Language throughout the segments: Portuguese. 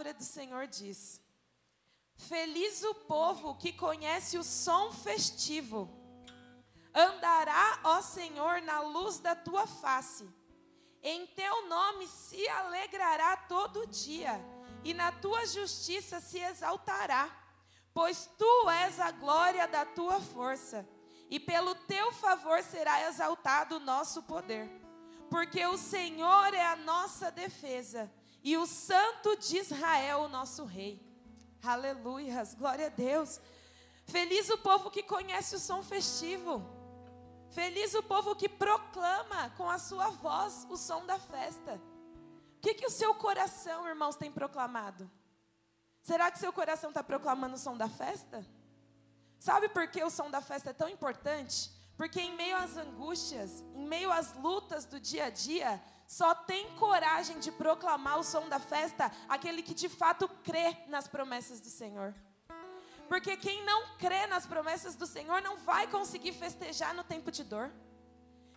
palavra do Senhor diz: Feliz o povo que conhece o som festivo. Andará, ó Senhor, na luz da tua face. Em teu nome se alegrará todo dia, e na tua justiça se exaltará, pois tu és a glória da tua força, e pelo teu favor será exaltado o nosso poder. Porque o Senhor é a nossa defesa, e o Santo de Israel, o nosso Rei. Aleluias, glória a Deus. Feliz o povo que conhece o som festivo. Feliz o povo que proclama com a sua voz o som da festa. O que, que o seu coração, irmãos, tem proclamado? Será que seu coração está proclamando o som da festa? Sabe por que o som da festa é tão importante? Porque em meio às angústias, em meio às lutas do dia a dia, só tem coragem de proclamar o som da festa aquele que de fato crê nas promessas do Senhor. Porque quem não crê nas promessas do Senhor não vai conseguir festejar no tempo de dor.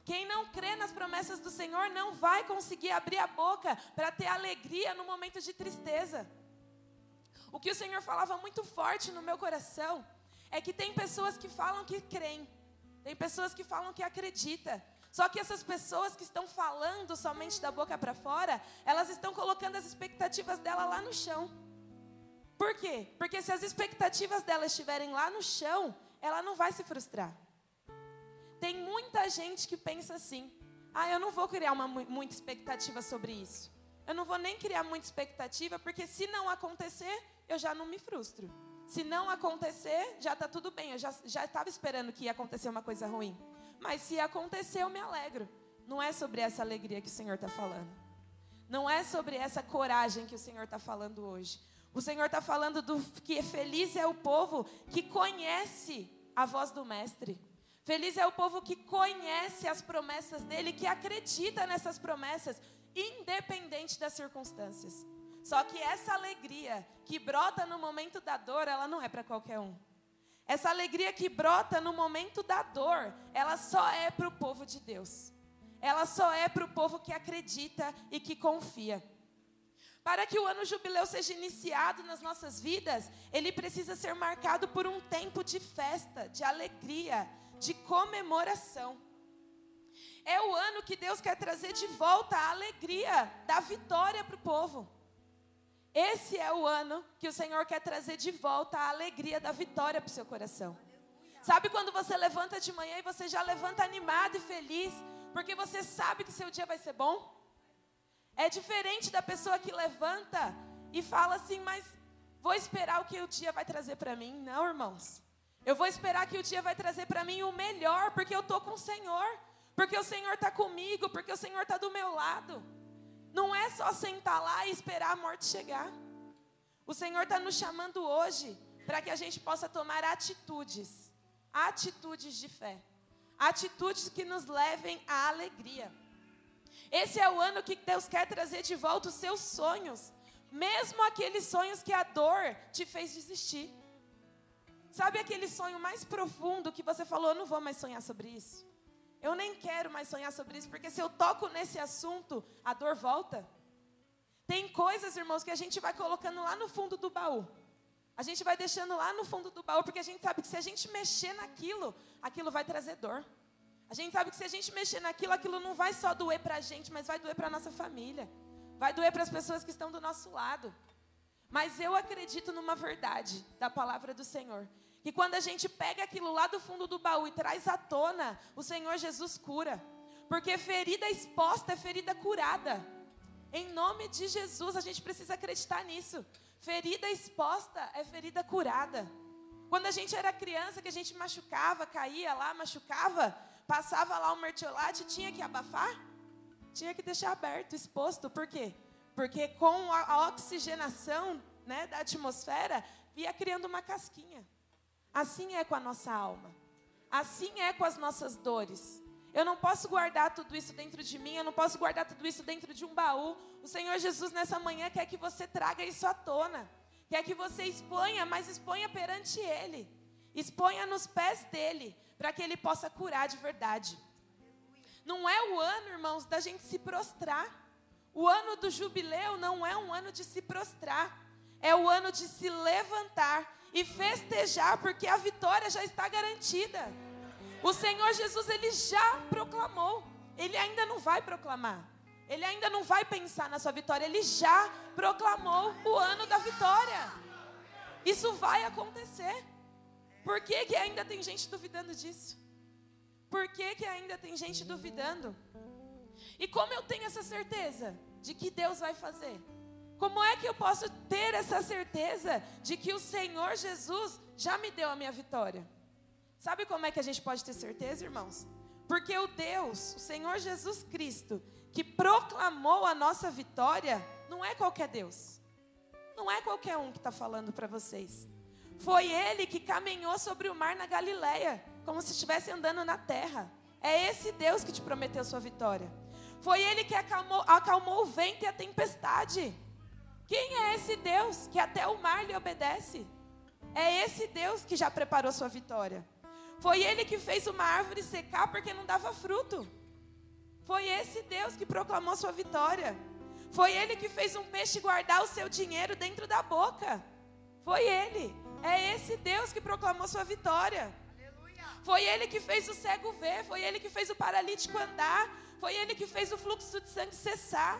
Quem não crê nas promessas do Senhor não vai conseguir abrir a boca para ter alegria no momento de tristeza. O que o Senhor falava muito forte no meu coração é que tem pessoas que falam que creem, tem pessoas que falam que acreditam, só que essas pessoas que estão falando somente da boca para fora, elas estão colocando as expectativas dela lá no chão. Por quê? Porque se as expectativas dela estiverem lá no chão, ela não vai se frustrar. Tem muita gente que pensa assim: ah, eu não vou criar uma, muita expectativa sobre isso. Eu não vou nem criar muita expectativa, porque se não acontecer, eu já não me frustro. Se não acontecer, já está tudo bem. Eu já estava esperando que ia acontecer uma coisa ruim. Mas se acontecer, eu me alegro. Não é sobre essa alegria que o Senhor está falando. Não é sobre essa coragem que o Senhor está falando hoje. O Senhor está falando do que feliz é o povo que conhece a voz do Mestre. Feliz é o povo que conhece as promessas dele, que acredita nessas promessas, independente das circunstâncias. Só que essa alegria que brota no momento da dor, ela não é para qualquer um. Essa alegria que brota no momento da dor, ela só é para o povo de Deus. Ela só é para o povo que acredita e que confia. Para que o ano jubileu seja iniciado nas nossas vidas, ele precisa ser marcado por um tempo de festa, de alegria, de comemoração. É o ano que Deus quer trazer de volta a alegria da vitória para o povo. Esse é o ano que o Senhor quer trazer de volta a alegria da vitória para o seu coração. Sabe quando você levanta de manhã e você já levanta animado e feliz, porque você sabe que seu dia vai ser bom? É diferente da pessoa que levanta e fala assim, mas vou esperar o que o dia vai trazer para mim. Não, irmãos. Eu vou esperar que o dia vai trazer para mim o melhor, porque eu estou com o Senhor, porque o Senhor está comigo, porque o Senhor está do meu lado. Não é só sentar lá e esperar a morte chegar. O Senhor está nos chamando hoje para que a gente possa tomar atitudes, atitudes de fé, atitudes que nos levem à alegria. Esse é o ano que Deus quer trazer de volta os seus sonhos, mesmo aqueles sonhos que a dor te fez desistir. Sabe aquele sonho mais profundo que você falou, eu não vou mais sonhar sobre isso? Eu nem quero mais sonhar sobre isso, porque se eu toco nesse assunto, a dor volta. Tem coisas, irmãos, que a gente vai colocando lá no fundo do baú. A gente vai deixando lá no fundo do baú, porque a gente sabe que se a gente mexer naquilo, aquilo vai trazer dor. A gente sabe que se a gente mexer naquilo, aquilo não vai só doer para a gente, mas vai doer para a nossa família. Vai doer para as pessoas que estão do nosso lado. Mas eu acredito numa verdade da palavra do Senhor. Que quando a gente pega aquilo lá do fundo do baú e traz à tona, o Senhor Jesus cura. Porque ferida exposta é ferida curada. Em nome de Jesus, a gente precisa acreditar nisso. Ferida exposta é ferida curada. Quando a gente era criança, que a gente machucava, caía lá, machucava, passava lá o mertiolate, tinha que abafar? Tinha que deixar aberto, exposto. Por quê? Porque com a oxigenação né, da atmosfera, ia criando uma casquinha. Assim é com a nossa alma. Assim é com as nossas dores. Eu não posso guardar tudo isso dentro de mim, eu não posso guardar tudo isso dentro de um baú. O Senhor Jesus nessa manhã quer que você traga isso à tona. Quer que você exponha, mas exponha perante Ele. Exponha nos pés dele, para que Ele possa curar de verdade. Não é o ano, irmãos, da gente se prostrar. O ano do jubileu não é um ano de se prostrar. É o ano de se levantar e festejar, porque a vitória já está garantida. O Senhor Jesus, ele já proclamou. Ele ainda não vai proclamar. Ele ainda não vai pensar na sua vitória. Ele já proclamou o ano da vitória. Isso vai acontecer. Por que, que ainda tem gente duvidando disso? Por que, que ainda tem gente duvidando? E como eu tenho essa certeza de que Deus vai fazer? Como é que eu posso ter essa certeza de que o Senhor Jesus já me deu a minha vitória? Sabe como é que a gente pode ter certeza, irmãos? Porque o Deus, o Senhor Jesus Cristo, que proclamou a nossa vitória, não é qualquer Deus. Não é qualquer um que está falando para vocês. Foi ele que caminhou sobre o mar na Galileia, como se estivesse andando na terra. É esse Deus que te prometeu sua vitória. Foi ele que acalmou, acalmou o vento e a tempestade. Quem é esse Deus que até o mar lhe obedece? É esse Deus que já preparou sua vitória. Foi ele que fez uma árvore secar porque não dava fruto. Foi esse Deus que proclamou sua vitória. Foi ele que fez um peixe guardar o seu dinheiro dentro da boca. Foi ele. É esse Deus que proclamou sua vitória. Foi ele que fez o cego ver, foi ele que fez o paralítico andar, foi ele que fez o fluxo de sangue cessar.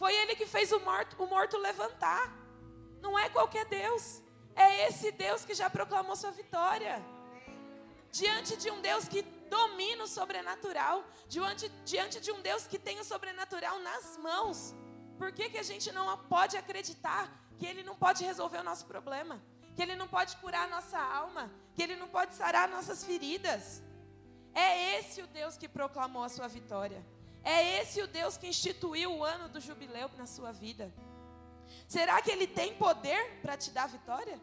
Foi ele que fez o morto, o morto levantar. Não é qualquer Deus. É esse Deus que já proclamou sua vitória. Diante de um Deus que domina o sobrenatural, diante, diante de um Deus que tem o sobrenatural nas mãos. Por que, que a gente não pode acreditar que Ele não pode resolver o nosso problema? Que Ele não pode curar a nossa alma? Que Ele não pode sarar nossas feridas? É esse o Deus que proclamou a sua vitória. É esse o Deus que instituiu o ano do jubileu na sua vida? Será que Ele tem poder para te dar vitória?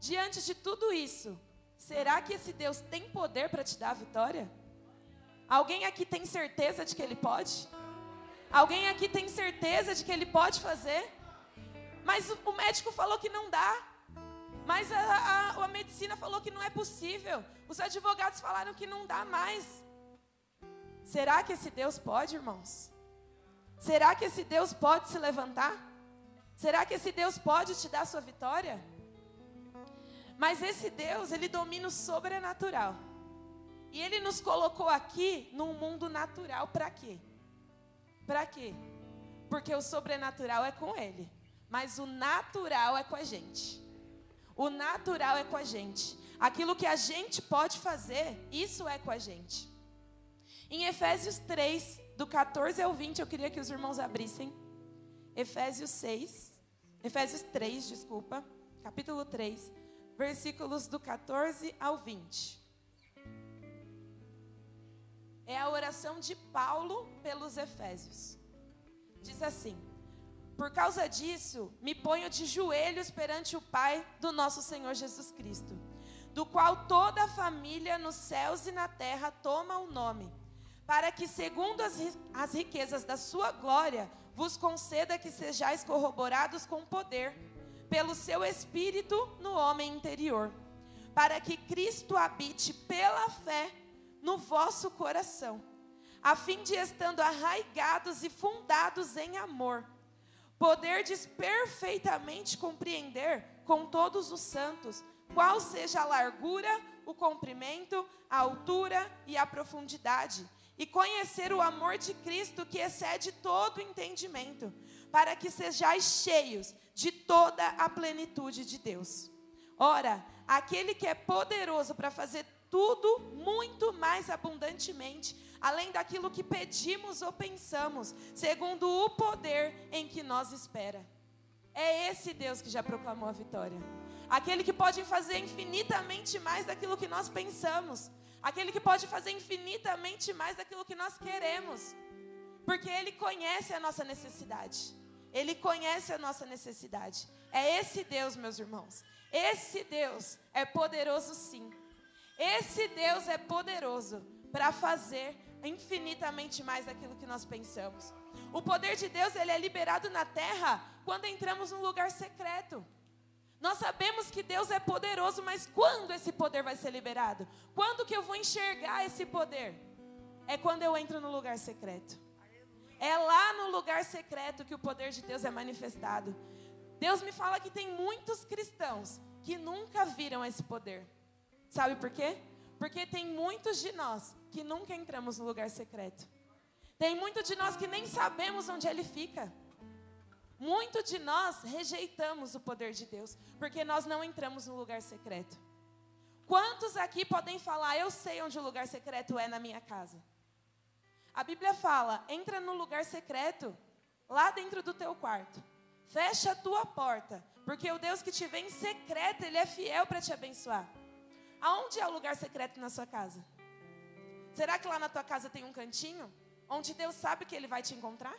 Diante de tudo isso, será que esse Deus tem poder para te dar vitória? Alguém aqui tem certeza de que Ele pode? Alguém aqui tem certeza de que Ele pode fazer? Mas o médico falou que não dá. Mas a, a, a medicina falou que não é possível. Os advogados falaram que não dá mais. Será que esse Deus pode, irmãos? Será que esse Deus pode se levantar? Será que esse Deus pode te dar sua vitória? Mas esse Deus, ele domina o sobrenatural. E ele nos colocou aqui num mundo natural para quê? Para quê? Porque o sobrenatural é com ele, mas o natural é com a gente. O natural é com a gente. Aquilo que a gente pode fazer, isso é com a gente. Em Efésios 3, do 14 ao 20, eu queria que os irmãos abrissem. Efésios 6, Efésios 3, desculpa, capítulo 3, versículos do 14 ao 20. É a oração de Paulo pelos Efésios. Diz assim: Por causa disso, me ponho de joelhos perante o Pai do nosso Senhor Jesus Cristo, do qual toda a família nos céus e na terra toma o nome para que, segundo as, as riquezas da sua glória, vos conceda que sejais corroborados com poder, pelo seu espírito no homem interior, para que Cristo habite pela fé no vosso coração, a fim de estando arraigados e fundados em amor, poderdes perfeitamente compreender com todos os santos qual seja a largura, o comprimento, a altura e a profundidade e conhecer o amor de Cristo que excede todo entendimento, para que sejais cheios de toda a plenitude de Deus. Ora, aquele que é poderoso para fazer tudo muito mais abundantemente, além daquilo que pedimos ou pensamos, segundo o poder em que nós espera. É esse Deus que já proclamou a vitória. Aquele que pode fazer infinitamente mais daquilo que nós pensamos aquele que pode fazer infinitamente mais daquilo que nós queremos, porque Ele conhece a nossa necessidade. Ele conhece a nossa necessidade. É esse Deus, meus irmãos. Esse Deus é poderoso, sim. Esse Deus é poderoso para fazer infinitamente mais daquilo que nós pensamos. O poder de Deus ele é liberado na terra quando entramos num lugar secreto. Nós sabemos que Deus é poderoso, mas quando esse poder vai ser liberado? Quando que eu vou enxergar esse poder? É quando eu entro no lugar secreto. É lá no lugar secreto que o poder de Deus é manifestado. Deus me fala que tem muitos cristãos que nunca viram esse poder. Sabe por quê? Porque tem muitos de nós que nunca entramos no lugar secreto. Tem muitos de nós que nem sabemos onde ele fica. Muito de nós rejeitamos o poder de Deus, porque nós não entramos no lugar secreto. Quantos aqui podem falar, eu sei onde o lugar secreto é na minha casa? A Bíblia fala, entra no lugar secreto, lá dentro do teu quarto. Fecha a tua porta, porque o Deus que te vê em secreto, Ele é fiel para te abençoar. Aonde é o lugar secreto na sua casa? Será que lá na tua casa tem um cantinho? Onde Deus sabe que Ele vai te encontrar?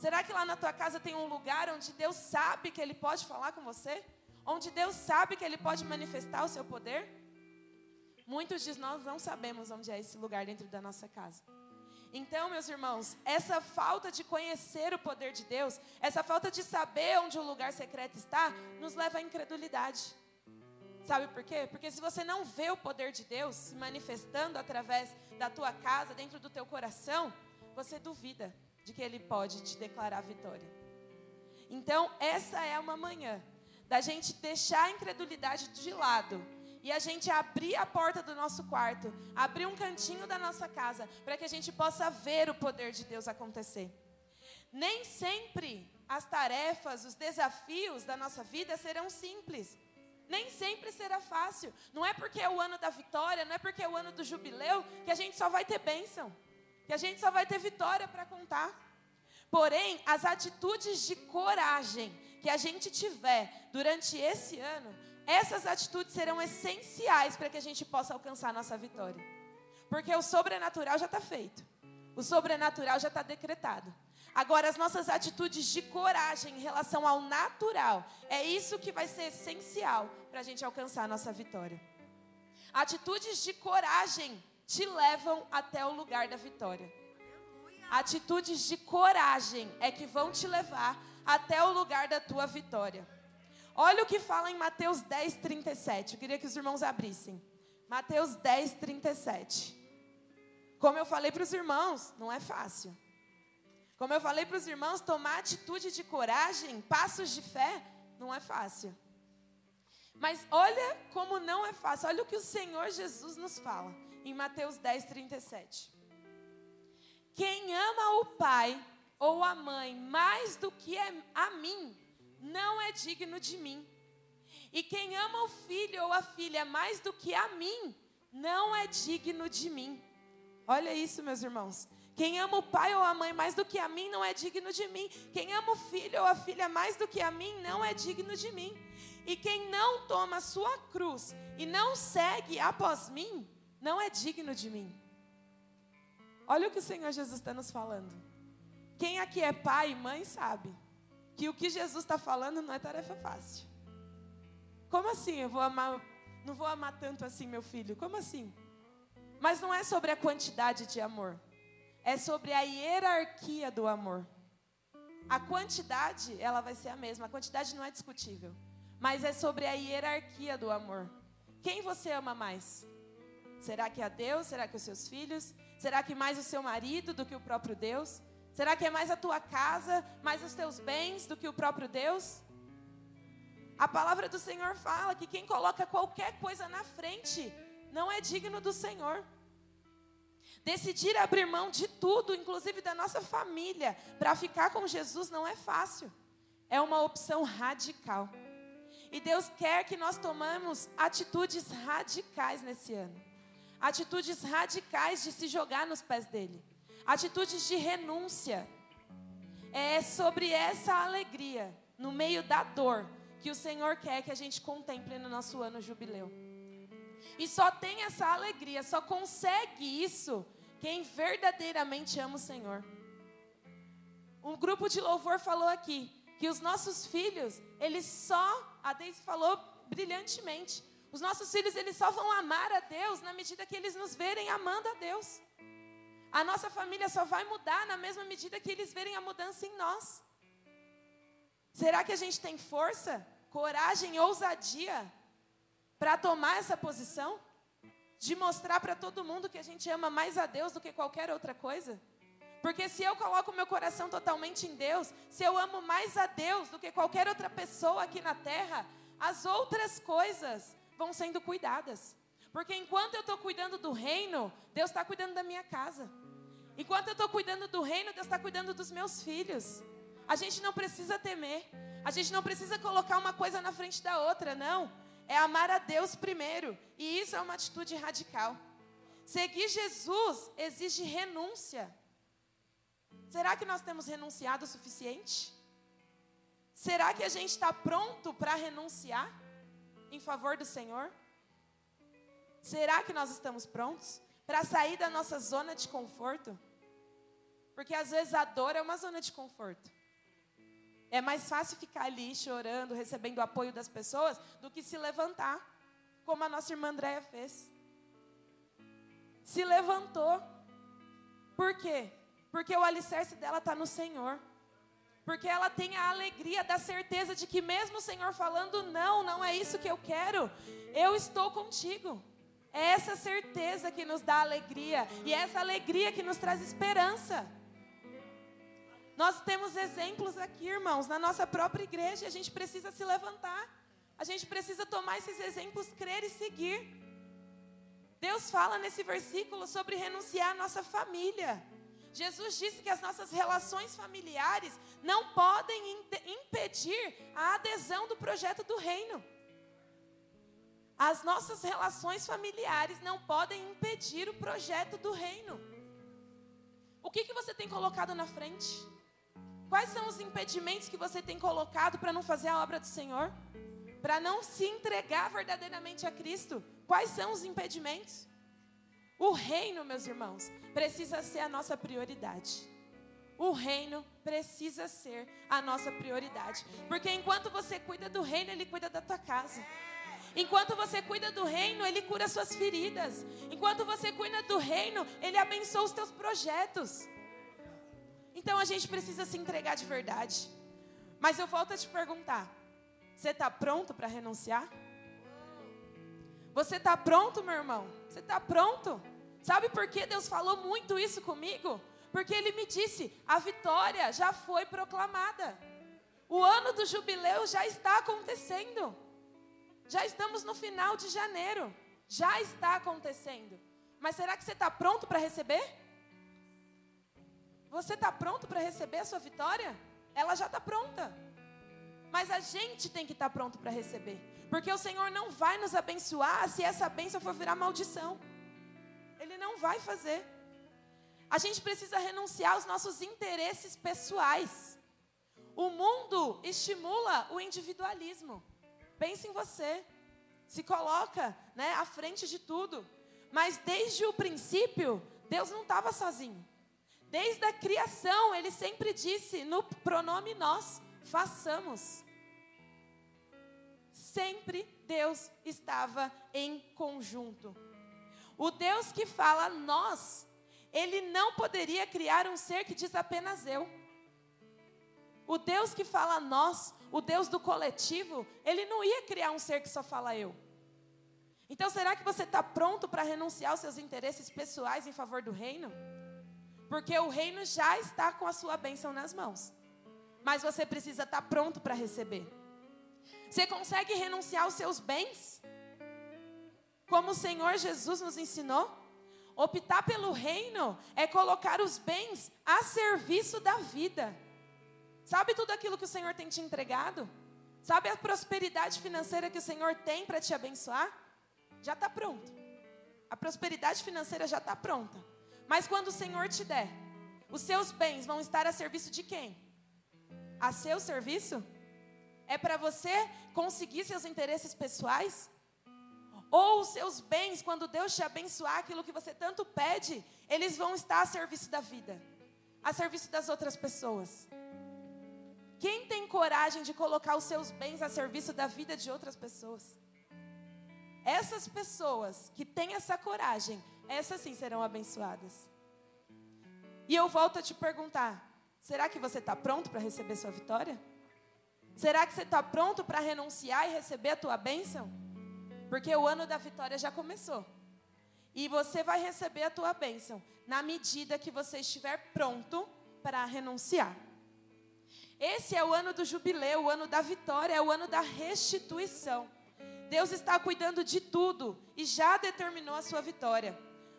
Será que lá na tua casa tem um lugar onde Deus sabe que Ele pode falar com você? Onde Deus sabe que Ele pode manifestar o seu poder? Muitos de nós não sabemos onde é esse lugar dentro da nossa casa. Então, meus irmãos, essa falta de conhecer o poder de Deus, essa falta de saber onde o lugar secreto está, nos leva à incredulidade. Sabe por quê? Porque se você não vê o poder de Deus se manifestando através da tua casa, dentro do teu coração, você duvida de que Ele pode te declarar vitória. Então, essa é uma manhã da gente deixar a incredulidade de lado e a gente abrir a porta do nosso quarto, abrir um cantinho da nossa casa, para que a gente possa ver o poder de Deus acontecer. Nem sempre as tarefas, os desafios da nossa vida serão simples. Nem sempre será fácil. Não é porque é o ano da vitória, não é porque é o ano do jubileu, que a gente só vai ter bênção que a gente só vai ter vitória para contar. Porém, as atitudes de coragem que a gente tiver durante esse ano, essas atitudes serão essenciais para que a gente possa alcançar a nossa vitória. Porque o sobrenatural já está feito, o sobrenatural já está decretado. Agora, as nossas atitudes de coragem em relação ao natural, é isso que vai ser essencial para a gente alcançar a nossa vitória. Atitudes de coragem te levam até o lugar da vitória. Atitudes de coragem é que vão te levar até o lugar da tua vitória. Olha o que fala em Mateus 10, 37. Eu queria que os irmãos abrissem. Mateus 10, 37. Como eu falei para os irmãos, não é fácil. Como eu falei para os irmãos, tomar atitude de coragem, passos de fé, não é fácil. Mas olha como não é fácil. Olha o que o Senhor Jesus nos fala em Mateus 10, 37. Quem ama o pai ou a mãe mais do que a mim, não é digno de mim. E quem ama o filho ou a filha mais do que a mim, não é digno de mim. Olha isso, meus irmãos. Quem ama o pai ou a mãe mais do que a mim, não é digno de mim. Quem ama o filho ou a filha mais do que a mim, não é digno de mim. E quem não toma sua cruz e não segue após mim, não é digno de mim. Olha o que o Senhor Jesus está nos falando. Quem aqui é pai e mãe sabe que o que Jesus está falando não é tarefa fácil. Como assim? Eu vou amar, não vou amar tanto assim meu filho? Como assim? Mas não é sobre a quantidade de amor, é sobre a hierarquia do amor. A quantidade, ela vai ser a mesma, a quantidade não é discutível, mas é sobre a hierarquia do amor. Quem você ama mais? Será que é a Deus? Será que os seus filhos? Será que mais o seu marido do que o próprio Deus? Será que é mais a tua casa, mais os teus bens do que o próprio Deus? A palavra do Senhor fala que quem coloca qualquer coisa na frente não é digno do Senhor. Decidir abrir mão de tudo, inclusive da nossa família, para ficar com Jesus não é fácil. É uma opção radical. E Deus quer que nós tomamos atitudes radicais nesse ano atitudes radicais de se jogar nos pés dele, atitudes de renúncia. É sobre essa alegria, no meio da dor, que o Senhor quer que a gente contemple no nosso ano jubileu. E só tem essa alegria, só consegue isso quem verdadeiramente ama o Senhor. Um grupo de louvor falou aqui que os nossos filhos, eles só, a Deise falou brilhantemente, os nossos filhos, eles só vão amar a Deus na medida que eles nos verem amando a Deus. A nossa família só vai mudar na mesma medida que eles verem a mudança em nós. Será que a gente tem força, coragem ousadia para tomar essa posição? De mostrar para todo mundo que a gente ama mais a Deus do que qualquer outra coisa? Porque se eu coloco meu coração totalmente em Deus, se eu amo mais a Deus do que qualquer outra pessoa aqui na terra, as outras coisas vão sendo cuidadas. Porque enquanto eu estou cuidando do reino, Deus está cuidando da minha casa. Enquanto eu estou cuidando do reino, Deus está cuidando dos meus filhos. A gente não precisa temer. A gente não precisa colocar uma coisa na frente da outra, não. É amar a Deus primeiro. E isso é uma atitude radical. Seguir Jesus exige renúncia. Será que nós temos renunciado o suficiente? Será que a gente está pronto para renunciar em favor do Senhor? Será que nós estamos prontos para sair da nossa zona de conforto? Porque às vezes a dor é uma zona de conforto. É mais fácil ficar ali chorando, recebendo o apoio das pessoas, do que se levantar, como a nossa irmã Andréia fez. Se levantou. Por quê? Porque o alicerce dela está no Senhor. Porque ela tem a alegria da certeza de que, mesmo o Senhor falando, não, não é isso que eu quero, eu estou contigo. É essa certeza que nos dá alegria e é essa alegria que nos traz esperança. Nós temos exemplos aqui, irmãos, na nossa própria igreja, a gente precisa se levantar. A gente precisa tomar esses exemplos, crer e seguir. Deus fala nesse versículo sobre renunciar à nossa família. Jesus disse que as nossas relações familiares não podem impedir a adesão do projeto do reino. As nossas relações familiares não podem impedir o projeto do reino. O que, que você tem colocado na frente? Quais são os impedimentos que você tem colocado para não fazer a obra do Senhor? Para não se entregar verdadeiramente a Cristo? Quais são os impedimentos? O reino, meus irmãos, precisa ser a nossa prioridade. O reino precisa ser a nossa prioridade. Porque enquanto você cuida do reino, Ele cuida da tua casa. Enquanto você cuida do reino, Ele cura suas feridas. Enquanto você cuida do reino, Ele abençoa os teus projetos. Então a gente precisa se entregar de verdade. Mas eu volto a te perguntar: você está pronto para renunciar? Você está pronto, meu irmão? Você está pronto? Sabe por que Deus falou muito isso comigo? Porque Ele me disse: a vitória já foi proclamada. O ano do jubileu já está acontecendo. Já estamos no final de janeiro. Já está acontecendo. Mas será que você está pronto para receber? Você está pronto para receber a sua vitória? Ela já está pronta. Mas a gente tem que estar tá pronto para receber. Porque o Senhor não vai nos abençoar se essa bênção for virar maldição. Não vai fazer. A gente precisa renunciar aos nossos interesses pessoais. O mundo estimula o individualismo. Pense em você. Se coloca né, à frente de tudo. Mas desde o princípio, Deus não estava sozinho. Desde a criação, Ele sempre disse no pronome nós, façamos. Sempre Deus estava em conjunto. O Deus que fala nós, Ele não poderia criar um ser que diz apenas eu. O Deus que fala nós, o Deus do coletivo, ele não ia criar um ser que só fala eu. Então, será que você está pronto para renunciar aos seus interesses pessoais em favor do reino? Porque o reino já está com a sua bênção nas mãos. Mas você precisa estar tá pronto para receber. Você consegue renunciar aos seus bens? Como o Senhor Jesus nos ensinou? Optar pelo reino é colocar os bens a serviço da vida. Sabe tudo aquilo que o Senhor tem te entregado? Sabe a prosperidade financeira que o Senhor tem para te abençoar? Já está pronto. A prosperidade financeira já está pronta. Mas quando o Senhor te der, os seus bens vão estar a serviço de quem? A seu serviço? É para você conseguir seus interesses pessoais? Ou os seus bens, quando Deus te abençoar, aquilo que você tanto pede, eles vão estar a serviço da vida, a serviço das outras pessoas. Quem tem coragem de colocar os seus bens a serviço da vida de outras pessoas? Essas pessoas que têm essa coragem, essas sim serão abençoadas. E eu volto a te perguntar: será que você está pronto para receber sua vitória? Será que você está pronto para renunciar e receber a tua bênção? Porque o ano da vitória já começou. E você vai receber a tua bênção na medida que você estiver pronto para renunciar. Esse é o ano do jubileu, o ano da vitória, é o ano da restituição. Deus está cuidando de tudo e já determinou a sua vitória.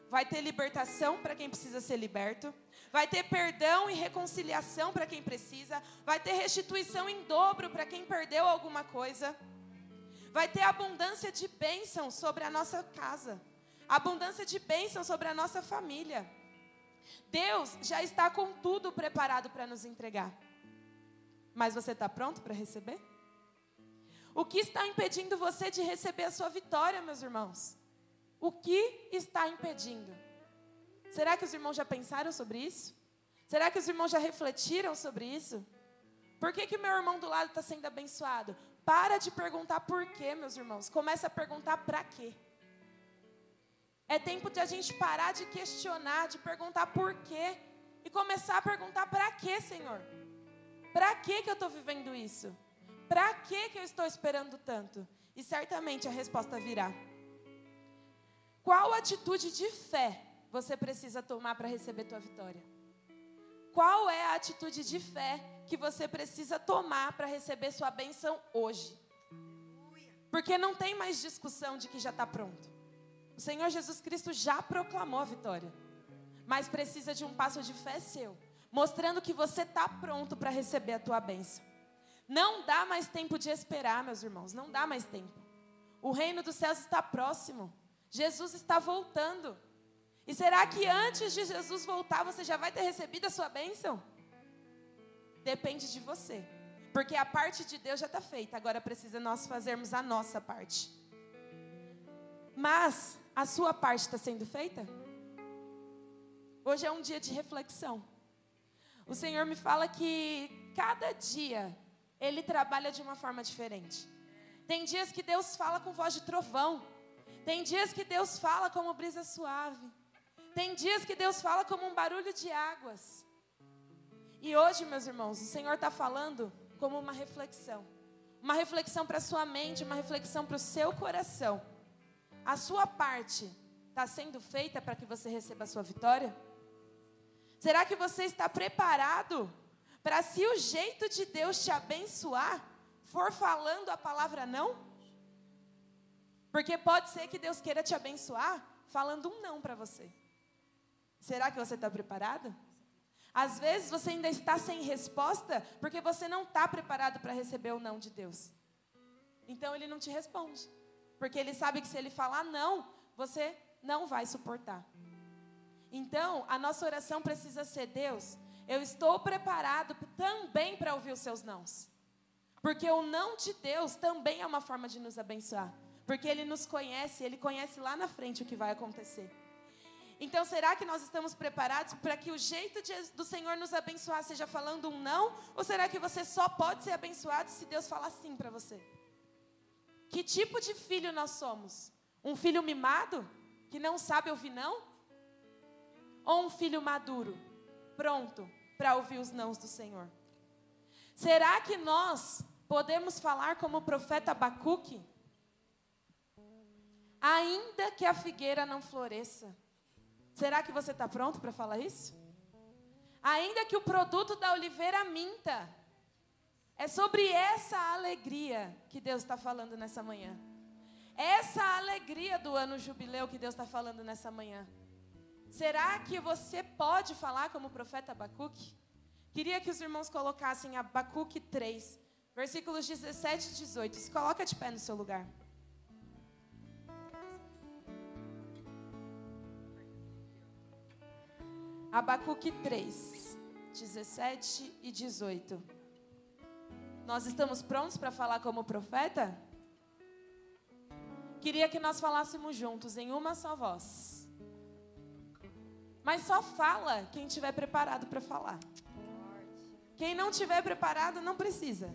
Vai ter libertação para quem precisa ser liberto, vai ter perdão e reconciliação para quem precisa, vai ter restituição em dobro para quem perdeu alguma coisa, vai ter abundância de bênção sobre a nossa casa, abundância de bênção sobre a nossa família. Deus já está com tudo preparado para nos entregar. Mas você está pronto para receber? O que está impedindo você de receber a sua vitória, meus irmãos? O que está impedindo? Será que os irmãos já pensaram sobre isso? Será que os irmãos já refletiram sobre isso? Por que, que meu irmão do lado está sendo abençoado? Para de perguntar por quê, meus irmãos. Começa a perguntar para quê. É tempo de a gente parar de questionar, de perguntar por quê e começar a perguntar para quê, Senhor? Para que que eu estou vivendo isso? Para que que eu estou esperando tanto? E certamente a resposta virá. Qual atitude de fé você precisa tomar para receber tua vitória? Qual é a atitude de fé que você precisa tomar para receber sua bênção hoje? Porque não tem mais discussão de que já está pronto. O Senhor Jesus Cristo já proclamou a vitória, mas precisa de um passo de fé seu, mostrando que você está pronto para receber a tua bênção. Não dá mais tempo de esperar, meus irmãos, não dá mais tempo. O reino dos céus está próximo. Jesus está voltando. E será que antes de Jesus voltar você já vai ter recebido a sua bênção? Depende de você. Porque a parte de Deus já está feita, agora precisa nós fazermos a nossa parte. Mas a sua parte está sendo feita? Hoje é um dia de reflexão. O Senhor me fala que cada dia Ele trabalha de uma forma diferente. Tem dias que Deus fala com voz de trovão. Tem dias que Deus fala como brisa suave. Tem dias que Deus fala como um barulho de águas. E hoje, meus irmãos, o Senhor está falando como uma reflexão. Uma reflexão para a sua mente, uma reflexão para o seu coração. A sua parte está sendo feita para que você receba a sua vitória? Será que você está preparado para, se o jeito de Deus te abençoar for falando a palavra não? Porque pode ser que Deus queira te abençoar falando um não para você. Será que você está preparado? Às vezes você ainda está sem resposta porque você não está preparado para receber o não de Deus. Então ele não te responde. Porque ele sabe que se ele falar não, você não vai suportar. Então, a nossa oração precisa ser: Deus, eu estou preparado também para ouvir os seus nãos. Porque o não de Deus também é uma forma de nos abençoar. Porque Ele nos conhece, Ele conhece lá na frente o que vai acontecer. Então, será que nós estamos preparados para que o jeito de, do Senhor nos abençoar seja falando um não? Ou será que você só pode ser abençoado se Deus falar sim para você? Que tipo de filho nós somos? Um filho mimado, que não sabe ouvir não? Ou um filho maduro, pronto para ouvir os nãos do Senhor? Será que nós podemos falar como o profeta Abacuque? Ainda que a figueira não floresça. Será que você está pronto para falar isso? Ainda que o produto da oliveira minta. É sobre essa alegria que Deus está falando nessa manhã. Essa alegria do ano jubileu que Deus está falando nessa manhã. Será que você pode falar como o profeta Abacuque? Queria que os irmãos colocassem Abacuque 3, versículos 17 e 18. Se coloca de pé no seu lugar. Abacuque 3, 17 e 18. Nós estamos prontos para falar como profeta? Queria que nós falássemos juntos em uma só voz. Mas só fala quem estiver preparado para falar. Quem não estiver preparado não precisa.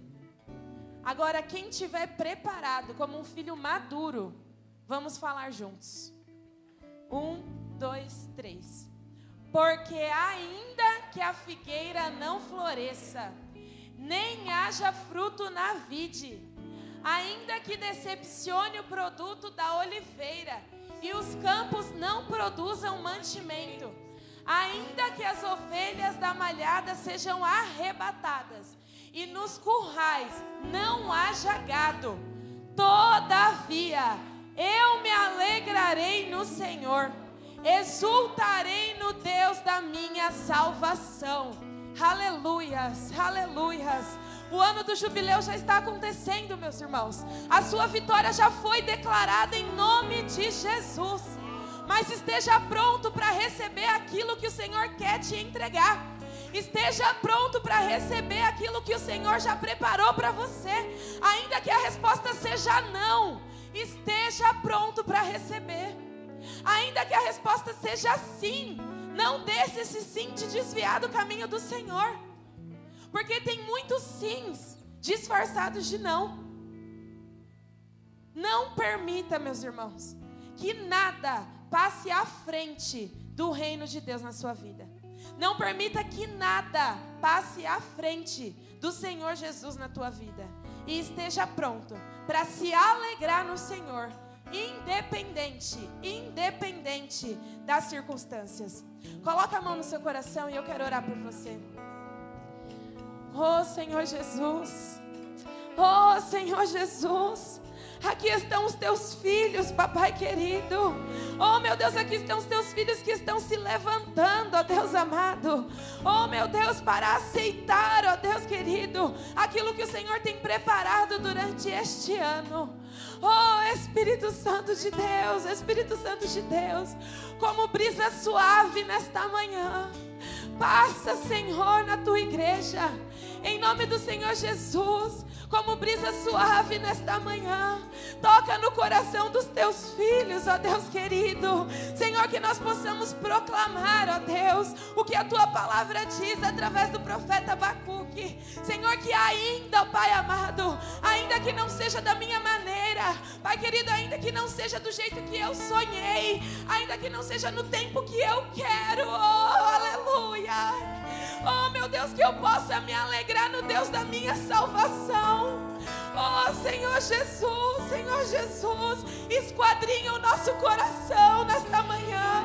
Agora, quem estiver preparado como um filho maduro, vamos falar juntos. Um, dois, três. Porque ainda que a figueira não floresça, nem haja fruto na vide, ainda que decepcione o produto da oliveira, e os campos não produzam mantimento, ainda que as ovelhas da malhada sejam arrebatadas e nos currais não haja gado, todavia eu me alegrarei no Senhor, exultarei no Deus da minha salvação. Aleluias, aleluias. O ano do jubileu já está acontecendo, meus irmãos. A sua vitória já foi declarada em nome de Jesus. Mas esteja pronto para receber aquilo que o Senhor quer te entregar. Esteja pronto para receber aquilo que o Senhor já preparou para você. Ainda que a resposta seja não, esteja pronto para receber. Ainda que a resposta seja sim, não deixe esse sim te desviar do caminho do Senhor. Porque tem muitos sims disfarçados de não. Não permita, meus irmãos, que nada passe à frente do reino de Deus na sua vida. Não permita que nada passe à frente do Senhor Jesus na tua vida. E esteja pronto para se alegrar no Senhor, independente, independente das circunstâncias. Coloca a mão no seu coração e eu quero orar por você. Oh Senhor Jesus, oh Senhor Jesus, aqui estão os teus filhos, papai querido. Oh meu Deus, aqui estão os teus filhos que estão se levantando, ó Deus amado. Oh meu Deus, para aceitar, ó Deus querido, aquilo que o Senhor tem preparado durante este ano. Oh Espírito Santo de Deus, Espírito Santo de Deus, como brisa suave nesta manhã. Passa, Senhor, na tua igreja. Em nome do Senhor Jesus, como brisa suave nesta manhã. Toca no coração dos teus filhos, ó Deus querido. Senhor, que nós possamos proclamar, ó Deus, o que a tua palavra diz através do profeta Abacuque. Senhor, que ainda, ó Pai amado, ainda que não seja da minha maneira, Pai querido, ainda que não seja do jeito que eu sonhei, ainda que não seja no tempo que eu quero, oh, aleluia. Oh, meu Deus, que eu possa me alegrar no Deus da minha salvação. Oh, Senhor Jesus, Senhor Jesus, esquadrinha o nosso coração nesta manhã.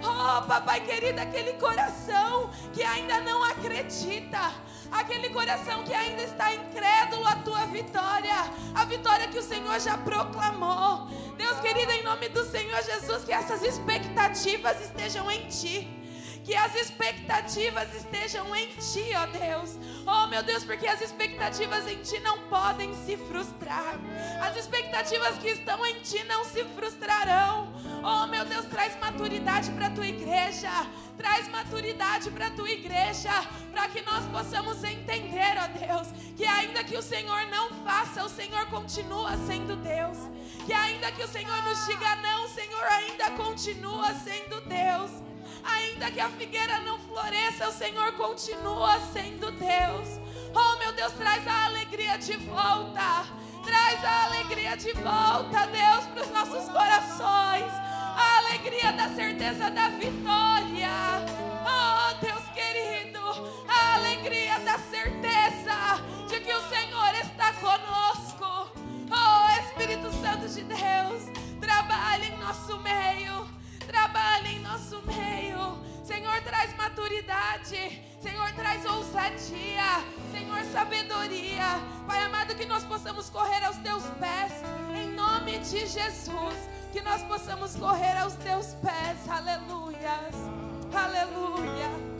Oh, papai querido, aquele coração que ainda não acredita, aquele coração que ainda está incrédulo à tua vitória, a vitória que o Senhor já proclamou. Deus querido, em nome do Senhor Jesus, que essas expectativas estejam em ti que as expectativas estejam em Ti, ó Deus. Oh, meu Deus, porque as expectativas em Ti não podem se frustrar. As expectativas que estão em Ti não se frustrarão. Oh, meu Deus, traz maturidade para a Tua igreja. Traz maturidade para a Tua igreja. Para que nós possamos entender, ó Deus, que ainda que o Senhor não faça, o Senhor continua sendo Deus. Que ainda que o Senhor nos diga não, o Senhor ainda continua sendo Deus. Ainda que a figueira não floresça, o Senhor continua sendo Deus. Oh, meu Deus, traz a alegria de volta. Traz a alegria de volta, Deus, para os nossos corações. A alegria da certeza da vitória. Oh, Deus querido, a alegria da certeza de que o Senhor está conosco. Oh, Espírito Santo de Deus, trabalhe em nosso meio. Trabalhe em nosso meio. Senhor, traz maturidade. Senhor, traz ousadia. Senhor, sabedoria. Pai amado, que nós possamos correr aos teus pés. Em nome de Jesus. Que nós possamos correr aos teus pés. Aleluias. Aleluia.